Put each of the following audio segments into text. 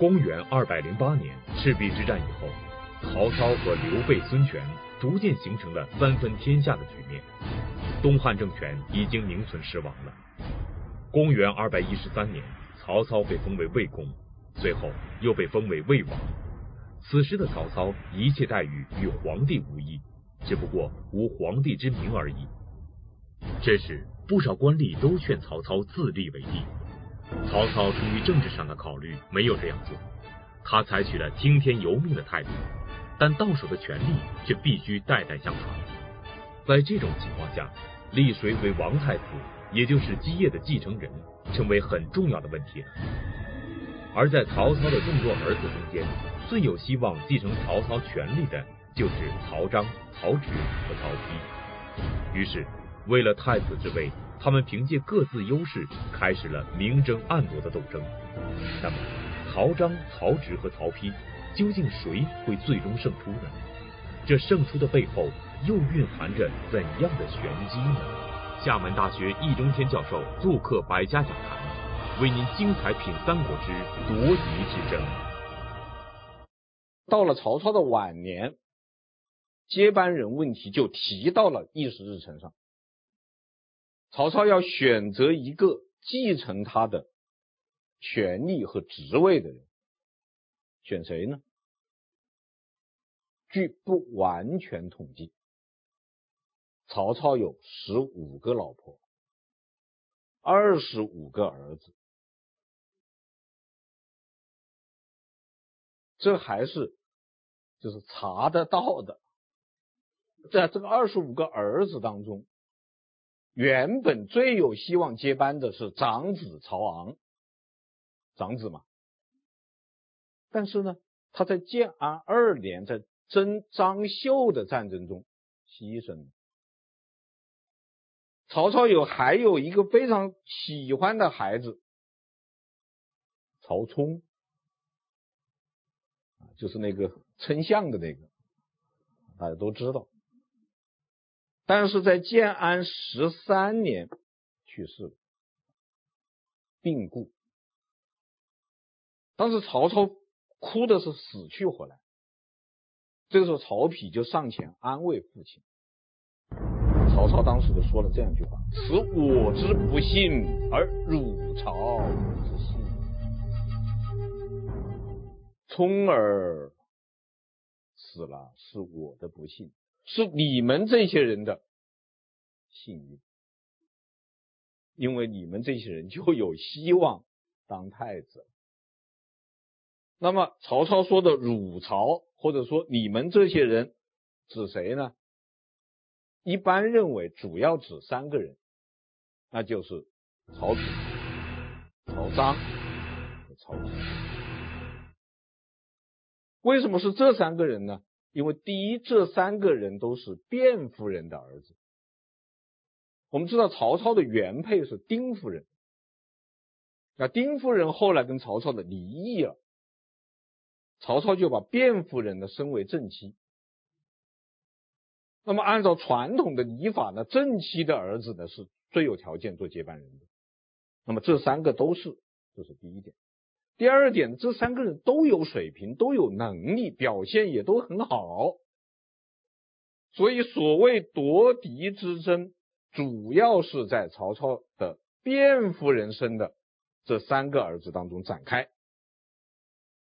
公元二百零八年赤壁之战以后，曹操和刘备、孙权逐渐形成了三分天下的局面，东汉政权已经名存实亡了。公元二百一十三年，曹操被封为魏公，随后又被封为魏王。此时的曹操一切待遇与皇帝无异，只不过无皇帝之名而已。这时，不少官吏都劝曹操自立为帝。曹操出于政治上的考虑，没有这样做。他采取了听天由命的态度，但到手的权力却必须代代相传。在这种情况下，立谁为王太子，也就是基业的继承人，成为很重要的问题了。而在曹操的众多儿子中间，最有希望继承曹操权力的，就是曹彰、曹植和曹丕。于是，为了太子之位，他们凭借各自优势，开始了明争暗夺的斗争。那么，曹彰、曹植和曹丕，究竟谁会最终胜出呢？这胜出的背后，又蕴含着怎样的玄机呢？厦门大学易中天教授做客百家讲坛，为您精彩品三国之夺嫡之争。到了曹操的晚年，接班人问题就提到了议事日程上。曹操要选择一个继承他的权力和职位的人，选谁呢？据不完全统计，曹操有十五个老婆，二十五个儿子，这还是就是查得到的。在这个二十五个儿子当中。原本最有希望接班的是长子曹昂，长子嘛。但是呢，他在建安二年在征张绣的战争中牺牲了。曹操有还有一个非常喜欢的孩子曹冲，就是那个称象的那个，大家都知道。但是在建安十三年去世了，病故。当时曹操哭的是死去活来，这个时候曹丕就上前安慰父亲。曹操当时就说了这样一句话：“此我之不幸，而汝曹之幸。冲儿死了是我的不幸。”是你们这些人的幸运，因为你们这些人就有希望当太子。那么曹操说的“汝曹”或者说你们这些人指谁呢？一般认为主要指三个人，那就是曹丕、曹彰和曹植。为什么是这三个人呢？因为第一，这三个人都是卞夫人的儿子。我们知道曹操的原配是丁夫人，那丁夫人后来跟曹操的离异了，曹操就把卞夫人呢升为正妻。那么按照传统的礼法呢，正妻的儿子呢是最有条件做接班人的。那么这三个都是，这是第一点。第二点，这三个人都有水平，都有能力，表现也都很好。所以，所谓夺嫡之争，主要是在曹操的卞夫人生的这三个儿子当中展开。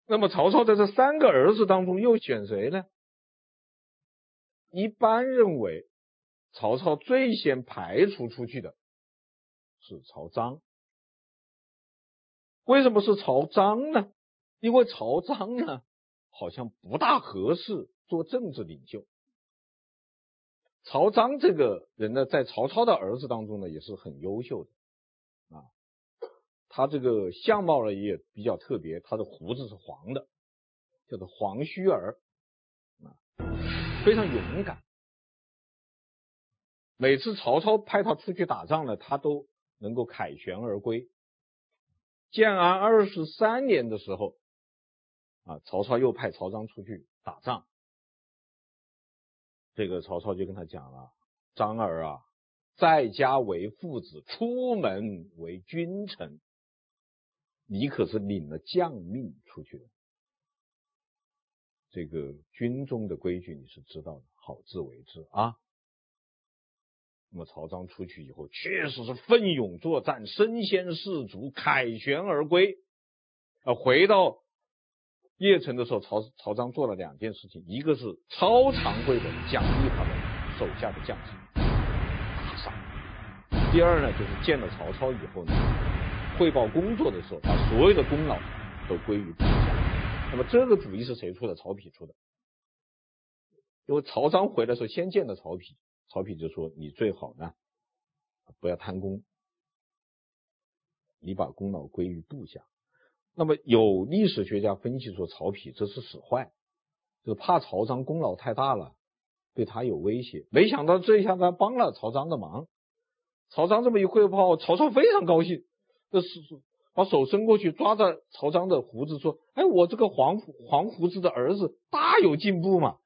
那么，曹操在这三个儿子当中又选谁呢？一般认为，曹操最先排除出去的是曹彰。为什么是曹彰呢？因为曹彰呢，好像不大合适做政治领袖。曹彰这个人呢，在曹操的儿子当中呢，也是很优秀的啊。他这个相貌呢也比较特别，他的胡子是黄的，叫做黄须儿啊，非常勇敢。每次曹操派他出去打仗呢，他都能够凯旋而归。建安二十三年的时候，啊，曹操又派曹彰出去打仗。这个曹操就跟他讲了：“张儿啊，在家为父子，出门为君臣。你可是领了将命出去的。这个军中的规矩你是知道的，好自为之啊。那么曹彰出去以后，确实是奋勇作战，身先士卒，凯旋而归。啊，回到邺城的时候，曹曹彰做了两件事情，一个是超常规的奖励他的手下的将士，大赏；第二呢，就是见了曹操以后呢，汇报工作的时候，把所有的功劳都归于部下。那么这个主意是谁出的？曹丕出的。因为曹彰回来的时候，先见了曹丕。曹丕就说：“你最好呢，不要贪功，你把功劳归于部下。”那么有历史学家分析说，曹丕这是使坏，就是怕曹彰功劳太大了，对他有威胁。没想到这一下他帮了曹彰的忙。曹彰这么一汇报，曹操非常高兴，这是把手伸过去抓着曹彰的胡子说：“哎，我这个黄黄胡子的儿子大有进步嘛。”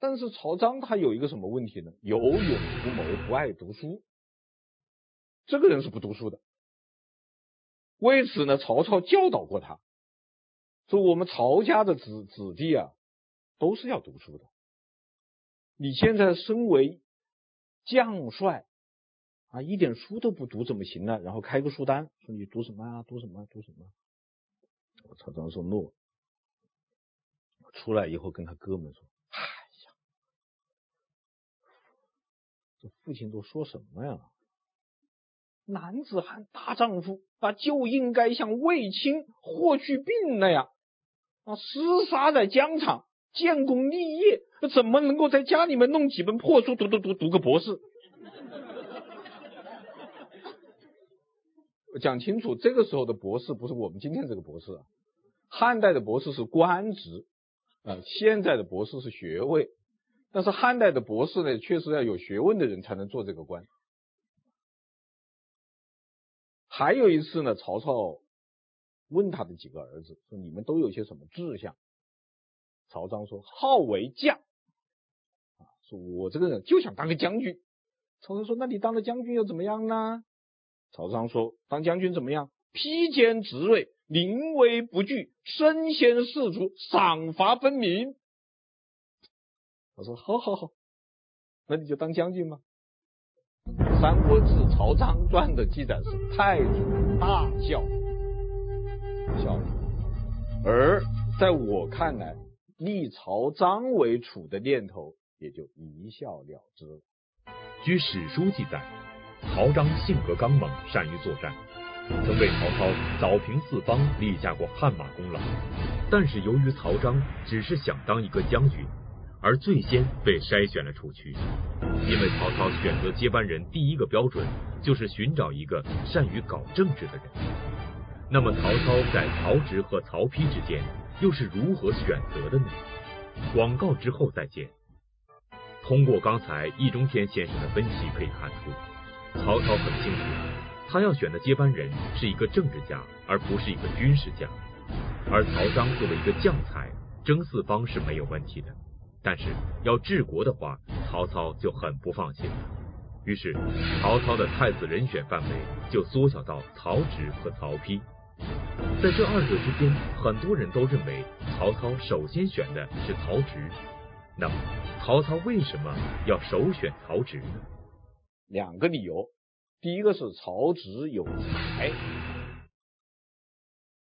但是曹彰他有一个什么问题呢？有勇无谋，不爱读书。这个人是不读书的。为此呢，曹操教导过他，说我们曹家的子子弟啊，都是要读书的。你现在身为将帅啊，一点书都不读怎么行呢？然后开个书单，说你读什么啊？读什么？读什么？曹彰说诺。出来以后跟他哥们说。这父亲都说什么呀？男子汉大丈夫啊，就应该像卫青、霍去病那样啊，厮杀在疆场，建功立业。怎么能够在家里面弄几本破书，读读读读个博士？讲清楚，这个时候的博士不是我们今天这个博士啊，汉代的博士是官职啊，现在的博士是学位。但是汉代的博士呢，确实要有学问的人才能做这个官。还有一次呢，曹操问他的几个儿子说：“你们都有些什么志向？”曹彰说：“好为将。”啊，说我这个人就想当个将军。曹操说：“那你当了将军又怎么样呢？”曹彰说：“当将军怎么样？披坚执锐，临危不惧，身先士卒，赏罚分明。”我说好好好，那你就当将军吧？《三国志·曹彰传》的记载是太祖大笑，笑。而在我看来，立曹彰为储的念头也就一笑了之。据史书记载，曹彰性格刚猛，善于作战，曾为曹操扫平四方，立下过汗马功劳。但是由于曹彰只是想当一个将军。而最先被筛选了出去，因为曹操选择接班人第一个标准就是寻找一个善于搞政治的人。那么曹操在曹植和曹丕之间又是如何选择的呢？广告之后再见。通过刚才易中天先生的分析可以看出，曹操很清楚，他要选的接班人是一个政治家，而不是一个军事家。而曹彰作为一个将才，征四方是没有问题的。但是要治国的话，曹操就很不放心。于是，曹操的太子人选范围就缩小到曹植和曹丕。在这二者之间，很多人都认为曹操首先选的是曹植。那么，曹操为什么要首选曹植呢？两个理由。第一个是曹植有才，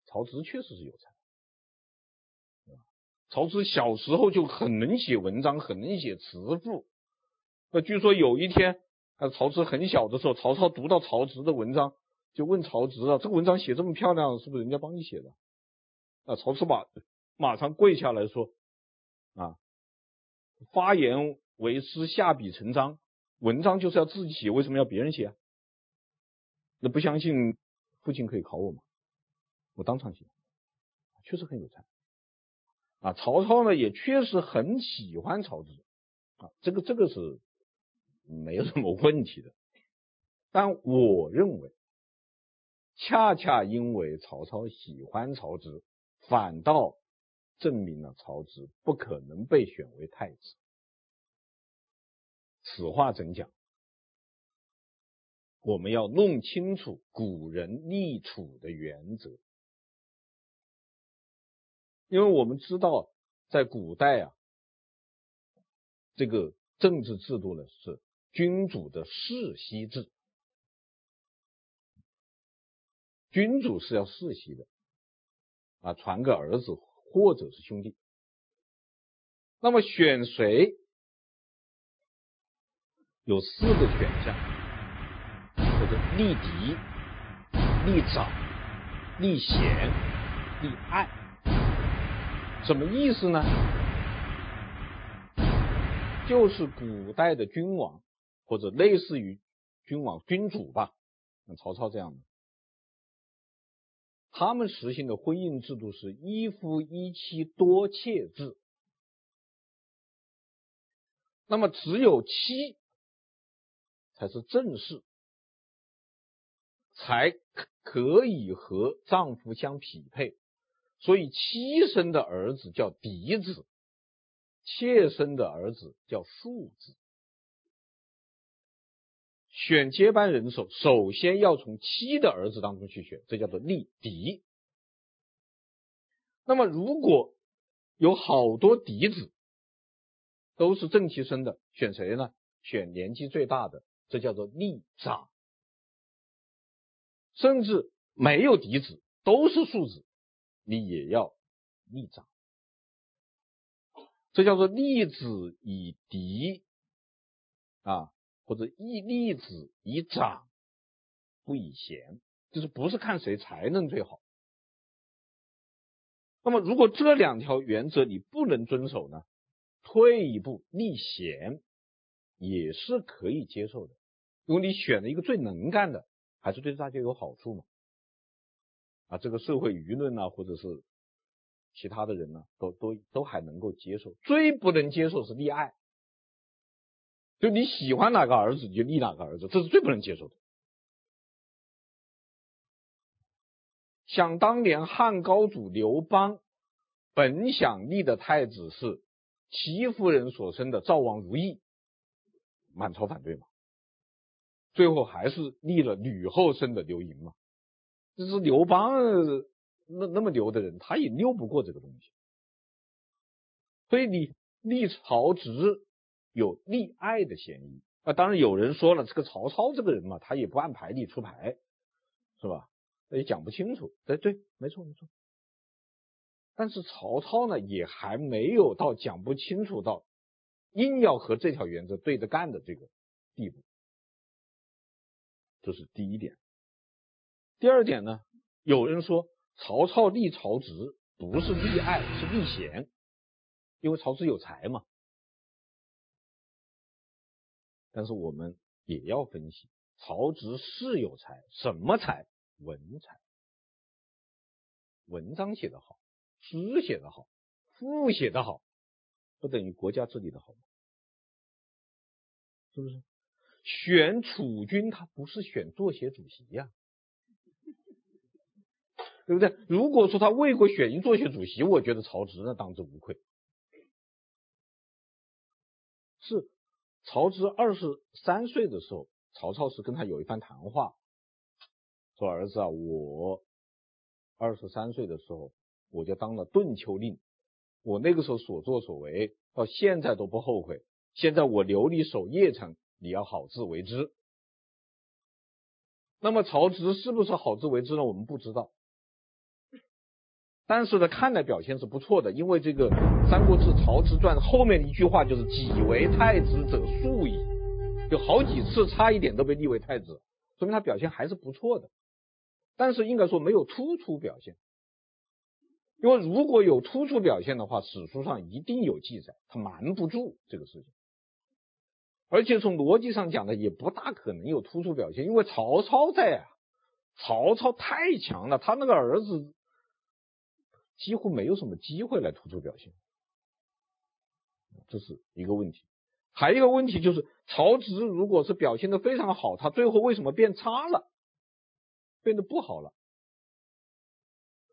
曹植确实是有才。曹植小时候就很能写文章，很能写词赋。那据说有一天，啊，曹植很小的时候，曹操读到曹植的文章，就问曹植啊，这个文章写这么漂亮，是不是人家帮你写的？啊，曹植马马上跪下来说，啊，发言为师，下笔成章，文章就是要自己写，为什么要别人写？那不相信，父亲可以考我吗？我当场写，确实很有才。啊，曹操呢也确实很喜欢曹植，啊，这个这个是没有什么问题的。但我认为，恰恰因为曹操喜欢曹植，反倒证明了曹植不可能被选为太子。此话怎讲？我们要弄清楚古人立储的原则，因为我们知道在古代啊，这个政治制度呢是君主的世袭制，君主是要世袭的啊，传给儿子或者是兄弟。那么选谁有四个选项。立嫡、立长、立贤、立爱，什么意思呢？就是古代的君王或者类似于君王、君主吧，像曹操这样的，他们实行的婚姻制度是一夫一妻多妾制。那么只有妻才是正室。才可以和丈夫相匹配，所以妻生的儿子叫嫡子，妾生的儿子叫庶子。选接班人的时候，首先要从妻的儿子当中去选，这叫做立嫡。那么如果有好多嫡子都是正妻生的，选谁呢？选年纪最大的，这叫做立长。甚至没有嫡子，都是庶子，你也要立长，这叫做立子以嫡啊，或者立立子以长，不以贤，就是不是看谁才能最好。那么如果这两条原则你不能遵守呢？退一步立贤也是可以接受的，因为你选了一个最能干的。还是对大家有好处嘛？啊，这个社会舆论啊，或者是其他的人呢、都都都还能够接受。最不能接受是立爱，就你喜欢哪个儿子，你就立哪个儿子，这是最不能接受的。想当年汉高祖刘邦本想立的太子是戚夫人所生的赵王如意，满朝反对嘛。最后还是立了吕后生的刘盈嘛，就是刘邦那那么牛的人，他也拗不过这个东西。所以你立曹植有立爱的嫌疑啊。当然有人说了，这个曹操这个人嘛，他也不按牌理出牌，是吧？也讲不清楚。对对，没错没错。但是曹操呢，也还没有到讲不清楚到硬要和这条原则对着干的这个地步。这是第一点。第二点呢，有人说曹操立曹植不是立爱，是立贤，因为曹植有才嘛。但是我们也要分析，曹植是有才，什么才？文才，文章写得好，诗写得好，赋写得好，不等于国家治理得好吗？是不是？选储君，他不是选作协主席呀，对不对？如果说他为国选一作协主席，我觉得曹植呢当之无愧。是曹植二十三岁的时候，曹操是跟他有一番谈话，说儿子啊，我二十三岁的时候我就当了顿丘令，我那个时候所作所为到现在都不后悔。现在我留你守邺城。你要好自为之。那么曹植是不是好自为之呢？我们不知道。但是呢，看来表现是不错的，因为这个《三国志·曹植传》后面一句话就是“己为太子者数矣”，有好几次差一点都被立为太子，说明他表现还是不错的。但是应该说没有突出表现，因为如果有突出表现的话，史书上一定有记载，他瞒不住这个事情。而且从逻辑上讲呢，也不大可能有突出表现，因为曹操在啊，曹操太强了，他那个儿子几乎没有什么机会来突出表现，这是一个问题。还有一个问题就是，曹植如果是表现的非常好，他最后为什么变差了，变得不好了？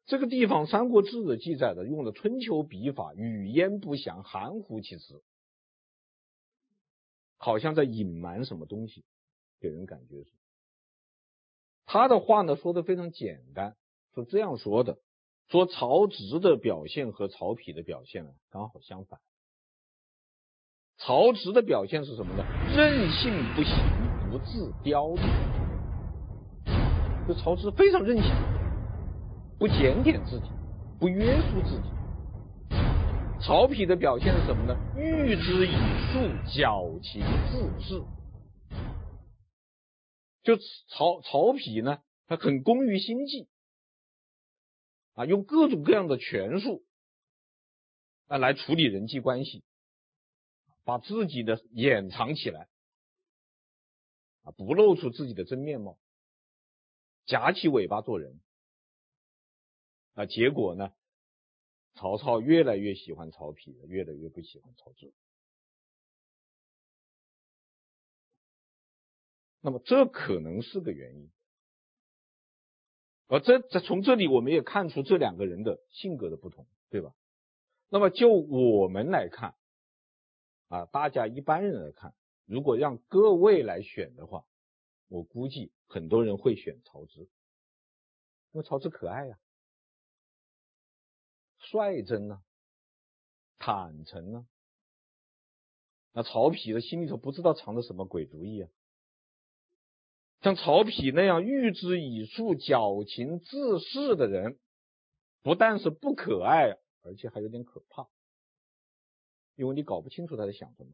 这个地方《三国志》的记载的用了春秋笔法，语焉不详，含糊其辞。好像在隐瞒什么东西，给人感觉是。他的话呢说的非常简单，是这样说的：说曹植的表现和曹丕的表现呢刚好相反。曹植的表现是什么呢？任性不行，不自雕琢。就曹植非常任性，不检点自己，不约束自己。曹丕的表现是什么呢？欲之以数，矫情自适。就曹曹丕呢，他很工于心计，啊，用各种各样的权术啊来处理人际关系。把自己的掩藏起来，啊，不露出自己的真面貌，夹起尾巴做人，啊，结果呢，曹操越来越喜欢曹丕，越来越不喜欢曹植。那么这可能是个原因，而这这从这里我们也看出这两个人的性格的不同，对吧？那么就我们来看。啊，大家一般人来看，如果让各位来选的话，我估计很多人会选曹植，因为曹植可爱呀、啊，率真啊，坦诚啊。那曹丕的心里头不知道藏着什么鬼主意啊。像曹丕那样欲之以数、矫情自恃的人，不但是不可爱，而且还有点可怕。因为你搞不清楚他在想什么，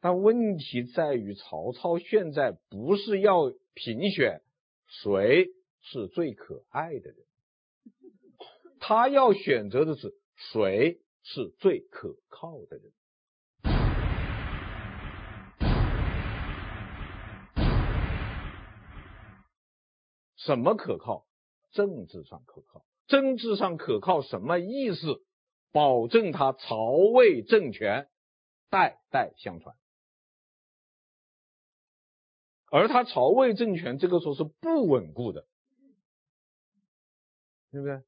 但问题在于曹操现在不是要评选谁是最可爱的人，他要选择的是谁是最可靠的人。什么可靠？政治上可靠。政治上可靠什么意思？保证他曹魏政权代代相传，而他曹魏政权这个时候是不稳固的，对不对？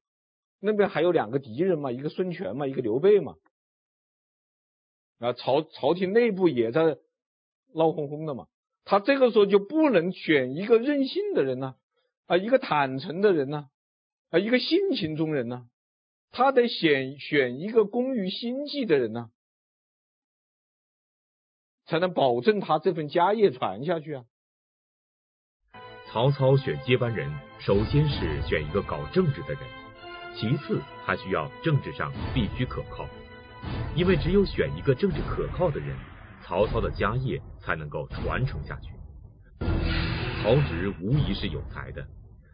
那边还有两个敌人嘛，一个孙权嘛，一个刘备嘛，啊，朝朝廷内部也在闹哄哄的嘛，他这个时候就不能选一个任性的人呢，啊一个坦诚的人呢，啊，一个性情中人呢。他得选选一个工于心计的人呢、才能保证他这份家业传下去啊。曹操选接班人，首先是选一个搞政治的人，其次还需要政治上必须可靠，因为只有选一个政治可靠的人，曹操的家业才能够传承下去。曹植无疑是有才的。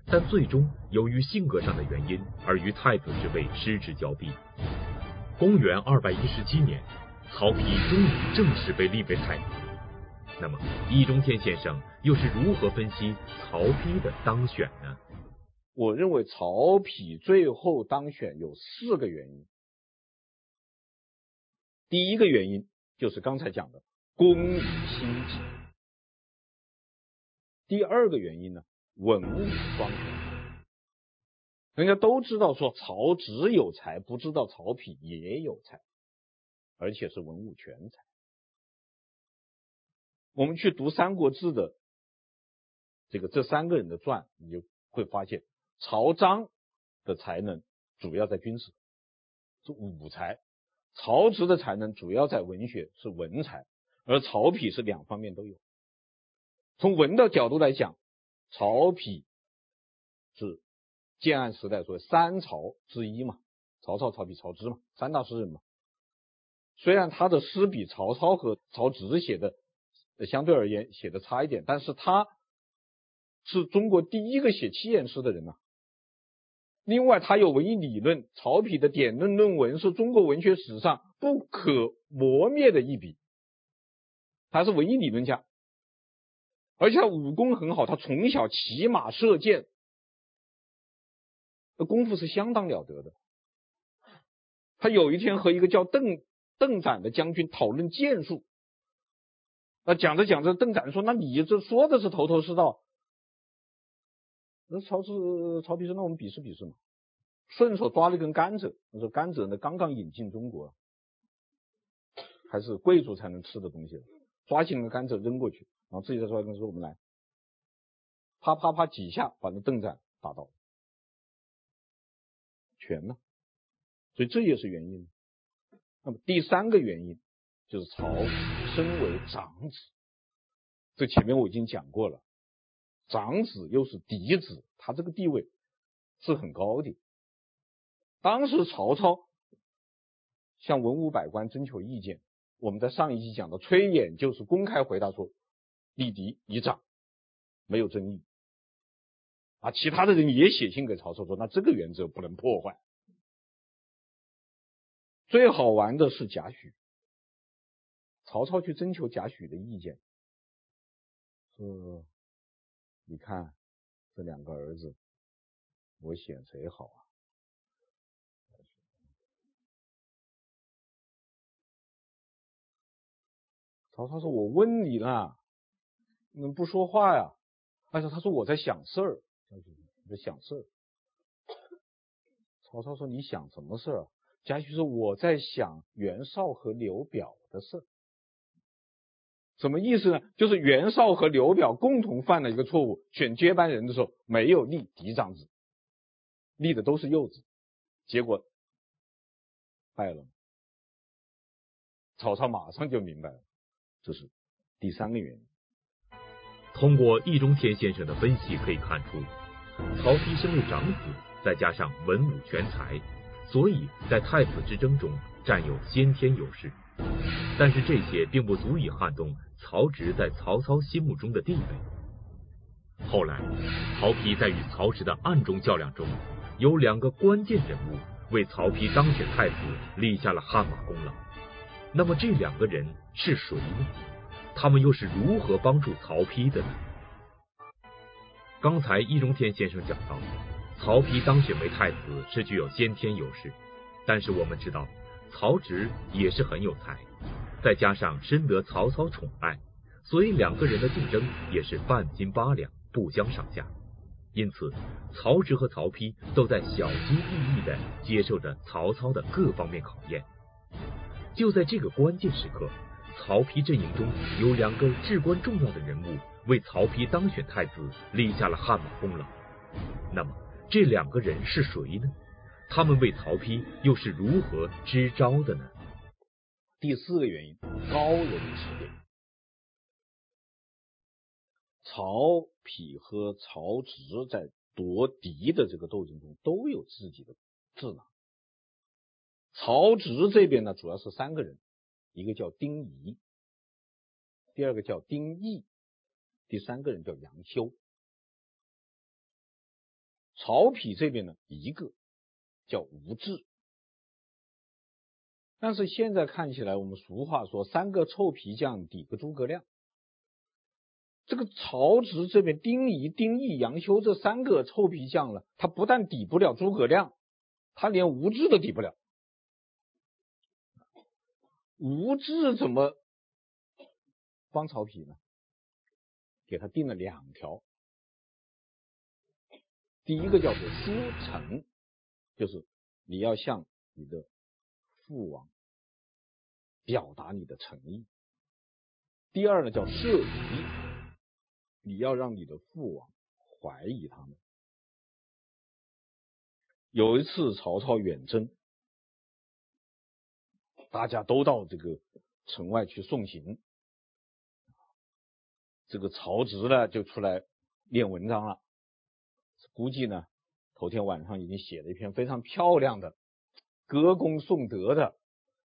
但最终由于性格上的原因，而与太子之位失之交臂。公元二百一十七年，曹丕终于正式被立为太子。那么，易中天先生又是如何分析曹丕的当选呢？我认为曹丕最后当选有四个原因。第一个原因就是刚才讲的功于心计。第二个原因呢？文武双全，人家都知道说曹植有才，不知道曹丕也有才，而且是文武全才。我们去读《三国志》的这个这三个人的传，你就会发现，曹彰的才能主要在军事，是武才；曹植的才能主要在文学，是文才；而曹丕是两方面都有。从文的角度来讲。曹丕是建安时代所谓三曹之一嘛，曹操、曹丕、曹植嘛，三大诗人嘛。虽然他的诗比曹操和曹植写的相对而言写的差一点，但是他是中国第一个写七言诗的人呐。另外，他有文艺理论，曹丕的典论论文是中国文学史上不可磨灭的一笔，他是文艺理论家。而且他武功很好，他从小骑马射箭，那功夫是相当了得的。他有一天和一个叫邓邓展的将军讨论箭术，那讲着讲着，邓展说：“那你这说的是头头是道。”那曹氏曹丕说：“那我们比试比试嘛。”顺手抓了一根甘蔗，他说：“甘蔗呢刚刚引进中国，还是贵族才能吃的东西，抓起那个甘蔗扔过去。”然后自己再说一个说，我们来。啪啪啪几下把那邓赞打倒，全了。所以这也是原因。那么第三个原因就是曹身为长子，这前面我已经讲过了，长子又是嫡子，他这个地位是很高的。当时曹操向文武百官征求意见，我们在上一集讲的，崔琰就是公开回答说，立嫡以长，没有争议。啊，其他的人也写信给曹操说，那这个原则不能破坏。最好玩的是贾诩，曹操去征求贾诩的意见，说，你看这两个儿子，我选谁好啊？曹操说：“我问你了，你们不说话呀？”而且他说：“我在想事儿。”你在想事儿。曹操说：“你想什么事儿？”贾诩说：“我在想袁绍和刘表的事儿。”什么意思呢？就是袁绍和刘表共同犯了一个错误，选接班人的时候没有立嫡长子，立的都是幼子，结果败了。曹操马上就明白了。这是第三个原因。通过易中天先生的分析可以看出，曹丕身为长子，再加上文武全才，所以在太子之争中占有先天优势。但是这些并不足以撼动曹植在曹操心目中的地位。后来，曹丕在与曹植的暗中较量中，有两个关键人物为曹丕当选太子立下了汗马功劳。那么这两个人是谁呢？他们又是如何帮助曹丕的呢？刚才易中天先生讲到，曹丕当选为太子是具有先天优势，但是我们知道，曹植也是很有才，再加上深得曹操宠爱，所以两个人的竞争也是半斤八两，不相上下。因此，曹植和曹丕都在小心翼翼地接受着曹操的各方面考验。就在这个关键时刻，曹丕阵营中有两个至关重要的人物为曹丕当选太子立下了汗马功劳。那么这两个人是谁呢？他们为曹丕又是如何支招的呢？第四个原因，高人指点。曹丕和曹植在夺嫡的这个斗争中都有自己的智囊。曹植这边呢，主要是三个人，一个叫丁仪，第二个叫丁义，第三个人叫杨修。曹丕这边呢，一个叫吴质。但是现在看起来，我们俗话说“三个臭皮匠抵个诸葛亮”。这个曹植这边，丁仪、丁义、杨修这三个臭皮匠了，他不但抵不了诸葛亮，他连吴质都抵不了。吴质怎么帮曹丕呢？给他定了两条，第一个叫做书诚，就是你要向你的父王表达你的诚意；第二呢叫设疑，你要让你的父王怀疑他们。有一次曹操远征。大家都到这个城外去送行，这个曹植呢就出来练文章了，估计呢头天晚上已经写了一篇非常漂亮的歌功颂德的，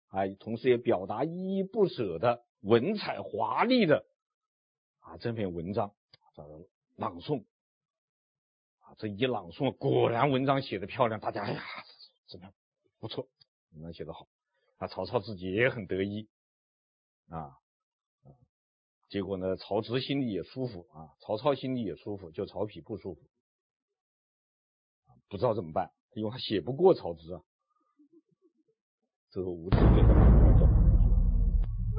啊，同时也表达依依不舍的文采华丽的啊这篇文章，这朗诵啊，这一朗诵果然文章写的漂亮，大家哎呀怎么样？不错，文章写得好。啊，曹操自己也很得意啊，结果呢，曹植心里也舒服啊，曹操心里也舒服，就曹丕不舒服，不知道怎么办，因为他写不过曹植啊。这个吴质给他讲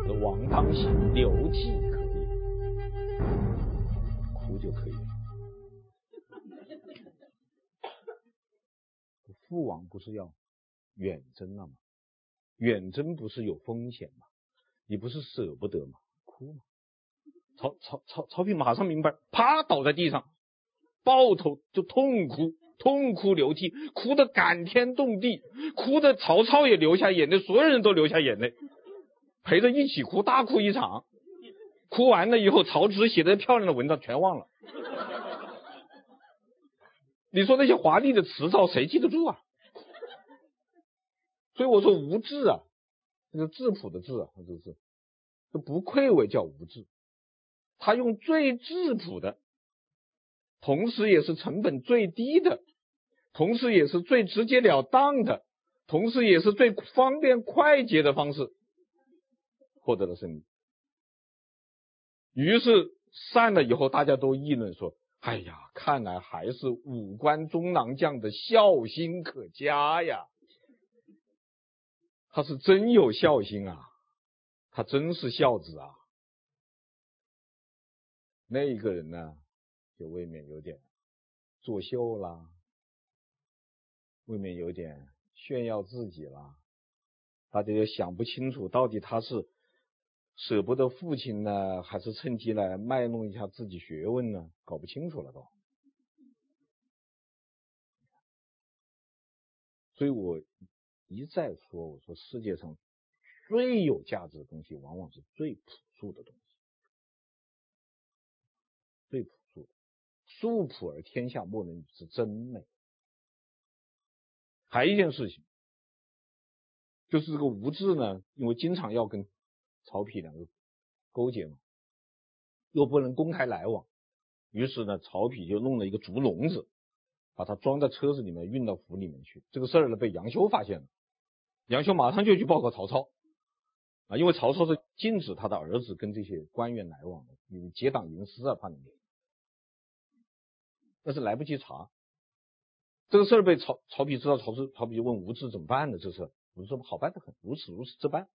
说：“王当行，流涕可以，哭就可以了。父王不是要远征了吗？”远征不是有风险吗？你不是舍不得吗？哭吗？曹曹曹曹丕马上明白，啪倒在地上，抱头就痛哭，痛哭流涕，哭得感天动地，哭得曹操也流下眼泪，所有人都流下眼泪，陪着一起哭，大哭一场。哭完了以后，曹植写的漂亮的文章全忘了。你说那些华丽的辞藻，谁记得住啊？所以我说无志啊，这个质朴的质啊，这个字，不愧为叫无志。他用最质朴的，同时也是成本最低的，同时也是最直截了当的，同时也是最方便快捷的方式，获得了胜利。于是散了以后，大家都议论说：“哎呀，看来还是五关中郎将的孝心可嘉呀。他是真有孝心啊，他真是孝子啊。”那一个人呢，就未免有点作秀啦，未免有点炫耀自己啦。大家也想不清楚，到底他是。舍不得父亲呢，还是趁机来卖弄一下自己学问呢？搞不清楚了都。所以我一再说，我说世界上最有价值的东西，往往是最朴素的东西，最朴素的，素朴而天下莫能与之争美。还有一件事情，就是这个吴志呢，因为经常要跟。曹丕两个勾结嘛，又不能公开来往，于是呢，曹丕就弄了一个竹笼子，把他装在车子里面运到府里面去。这个事儿呢，被杨修发现了，杨修马上就去报告曹操啊，因为曹操是禁止他的儿子跟这些官员来往的，因为结党营私啊，怕你。但是来不及查，这个事儿被曹曹丕知道，曹操曹丕就问吴质怎么办呢？这事吴质说好办得很，如此如此这般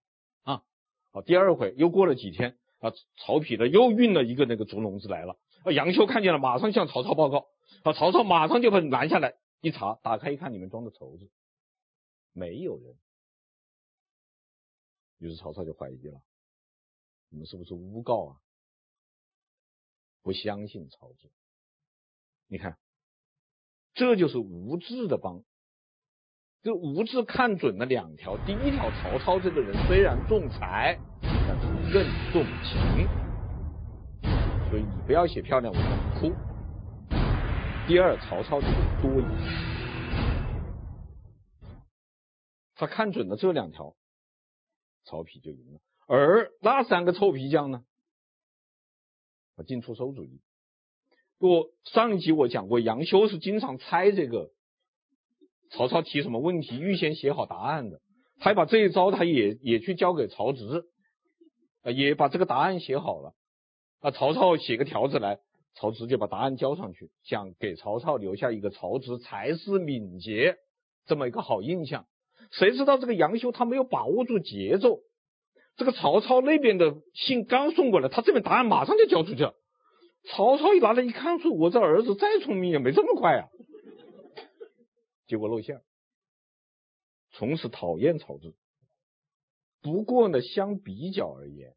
啊。好，第二回又过了几天啊，曹丕呢又运了一个那个竹笼子来了，啊，杨修看见了，马上向曹操报告，好，曹操马上就把拦下来，一查，打开一看，里面装的绸子，没有人，于是曹操就怀疑了，你们是不是诬告啊？不相信曹植，你看，这就是无志的帮。这吴质看准了两条，第一条，曹操这个人虽然重财，但是更重情，所以你不要写漂亮文章哭。第二，曹操这个多疑，他看准了这两条，曹丕就赢了。而那三个臭皮匠呢，他进出馊主意。不，上一集我讲过，杨修是经常猜这个。曹操提什么问题，预先写好答案的，他把这一招，他也也去交给曹植，也把这个答案写好了。啊，曹操写个条子来，曹植就把答案交上去，想给曹操留下一个曹植才思敏捷这么一个好印象。谁知道这个杨修他没有把握住节奏，这个曹操那边的信刚送过来，他这边答案马上就交出去了。曹操一拿来一看，说：“我这儿子再聪明也没这么快啊。”结果露馅，从此讨厌曹植。不过呢，相比较而言，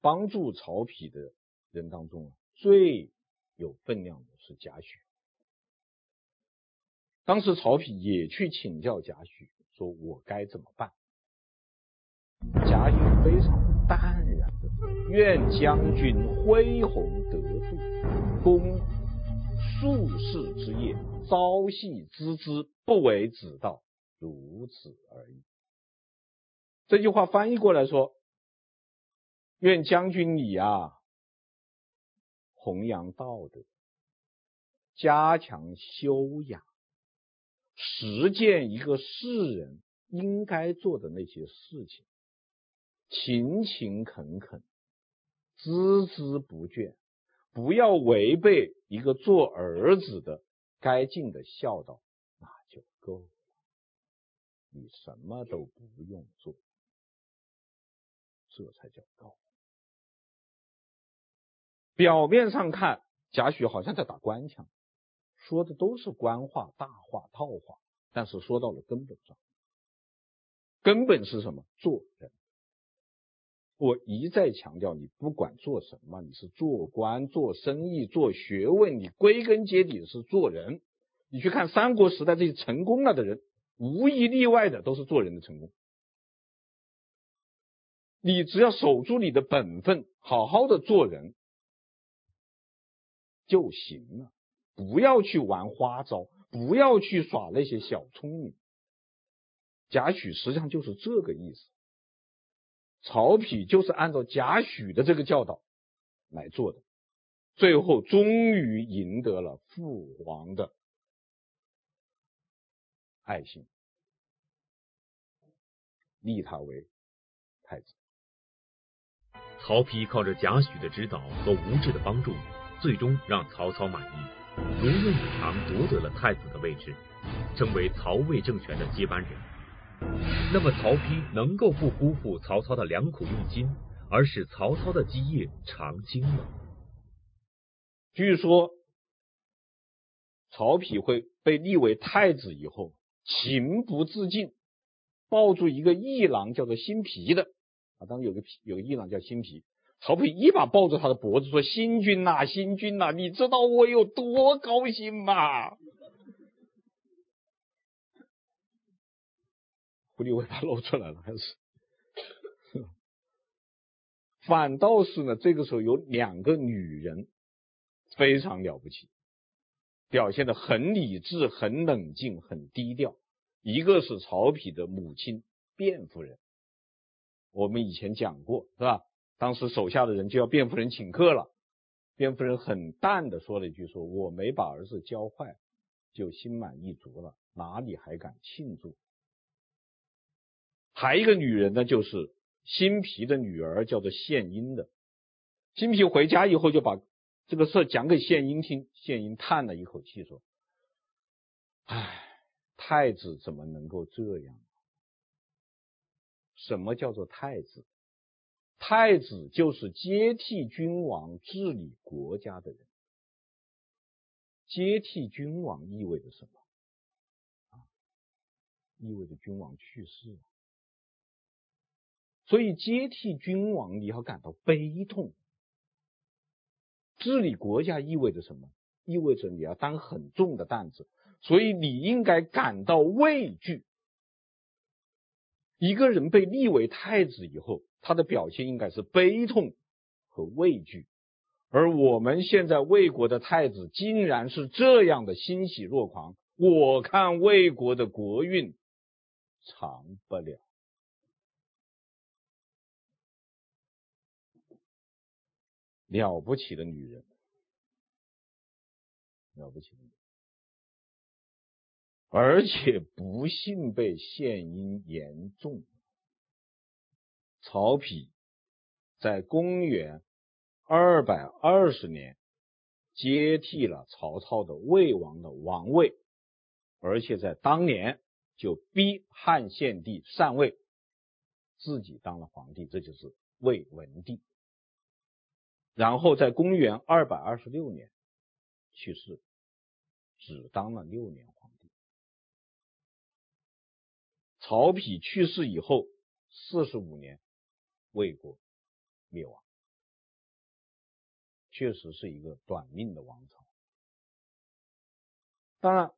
帮助曹丕的人当中啊，最有分量的是贾诩。当时曹丕也去请教贾诩，说我该怎么办？贾诩非常淡然的说：“愿将军恢弘德度，公数世之业，朝夕知之。”不为子道，如此而已。这句话翻译过来说：“愿将军你啊，弘扬道德，加强修养，实践一个世人应该做的那些事情，勤勤恳恳，孜孜不倦，不要违背一个做儿子的该尽的孝道。”那就够了，你什么都不用做，这才叫高。表面上看，贾诩好像在打官腔，说的都是官话、大话、套话，但是说到了根本上，根本是什么？做人。我一再强调，你不管做什么，你是做官、做生意、做学问，你归根结底是做人。你去看三国时代这些成功了的人，无一例外的都是做人的成功。你只要守住你的本分，好好的做人就行了，不要去玩花招，不要去耍那些小聪明。贾诩实际上就是这个意思。曹丕就是按照贾诩的这个教导来做的，最后终于赢得了父皇的爱心，立他为太子。曹丕靠着贾诩的指导和吴质的帮助，最终让曹操满意，如愿以偿夺得了太子的位置，成为曹魏政权的接班人。那么曹丕能够不辜负曹操的良苦用心，而使曹操的基业长青吗？据说曹丕会被立为太子以后，情不自禁抱住一个议郎叫做辛毗的啊，当时有个有个议郎叫辛毗，曹丕一把抱住他的脖子说：“新君呐、新君呐、你知道我有多高兴吗？”狐狸尾巴露出来了，还是？反倒是呢，这个时候有两个女人非常了不起，表现的很理智、很冷静、很低调。一个是曹丕的母亲卞夫人，我们以前讲过，是吧？当时手下的人就要卞夫人请客了，卞夫人很淡的说了一句：“说我没把儿子教坏，就心满意足了，哪里还敢庆祝？”还一个女人呢，就是辛毗的女儿，叫做献英的。辛毗回家以后，就把这个事讲给献英听。献英叹了一口气说：“唉，太子怎么能够这样？什么叫做太子？太子就是接替君王治理国家的人。接替君王意味着什么？啊，意味着君王去世了。”所以接替君王，你要感到悲痛。治理国家意味着什么？意味着你要担很重的担子，所以你应该感到畏惧。一个人被立为太子以后，他的表现应该是悲痛和畏惧。而我们现在魏国的太子竟然是这样的欣喜若狂，我看魏国的国运长不了。了不起的女人，了不起的女人，而且不幸被献殷言中。曹丕在公元二百二十年接替了曹操的魏王的王位，而且在当年就逼汉献帝禅位，自己当了皇帝，这就是魏文帝。然后在公元二百二十六年去世，只当了六年皇帝。曹丕去世以后四十五年，魏国灭亡，确实是一个短命的王朝。当然，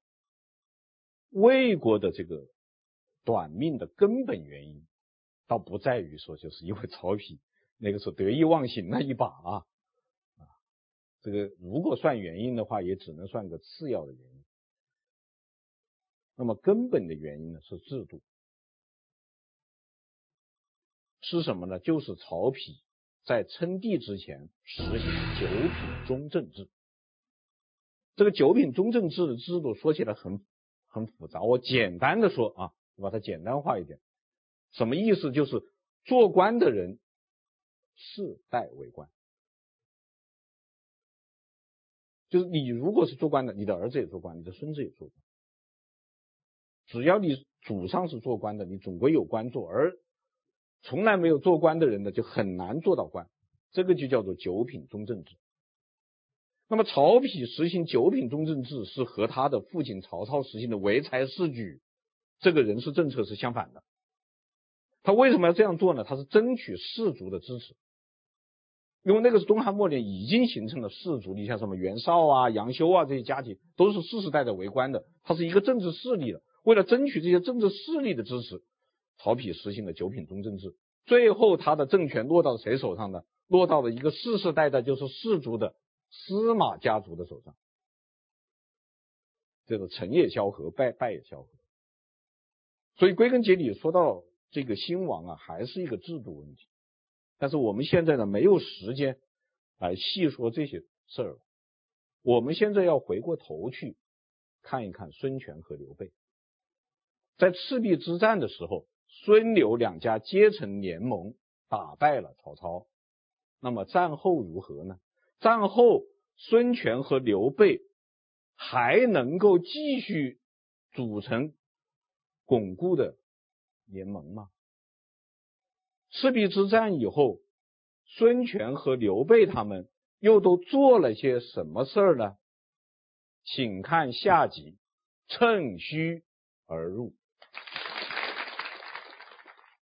魏国的这个短命的根本原因，倒不在于说就是因为曹丕。那个时候得意忘形了一把啊，啊，这个如果算原因的话，也只能算个次要的原因。那么根本的原因呢，是制度，是什么呢？就是曹丕在称帝之前实行九品中正制。这个九品中正制的制度说起来很很复杂，我简单的说啊，把它简单化一点，什么意思？就是做官的人。世代为官，就是你如果是做官的，你的儿子也做官，你的孙子也做官。只要你祖上是做官的，你总归有官做；而从来没有做官的人呢，就很难做到官。这个就叫做九品中正制。那么曹丕实行九品中正制，是和他的父亲曹操实行的唯才是举这个人事政策是相反的。他为什么要这样做呢？他是争取士族的支持，因为那个是东汉末年已经形成了士族，你像什么袁绍啊、杨修啊这些家庭都是世世代代为官的，他是一个政治势力的。为了争取这些政治势力的支持，曹丕实行了九品中正制，最后他的政权落到谁手上呢？落到了一个世世代代就是士族的司马家族的手上。这个成也萧何，败败也萧何。所以归根结底说到这个兴亡啊，还是一个制度问题。但是我们现在呢，没有时间来细说这些事儿。我们现在要回过头去看一看孙权和刘备，在赤壁之战的时候，孙刘两家结成联盟，打败了曹操。那么战后如何呢？战后孙权和刘备还能够继续组成巩固的联盟吗？赤壁之战以后，孙权和刘备他们又都做了些什么事儿呢？请看下集，趁虚而入。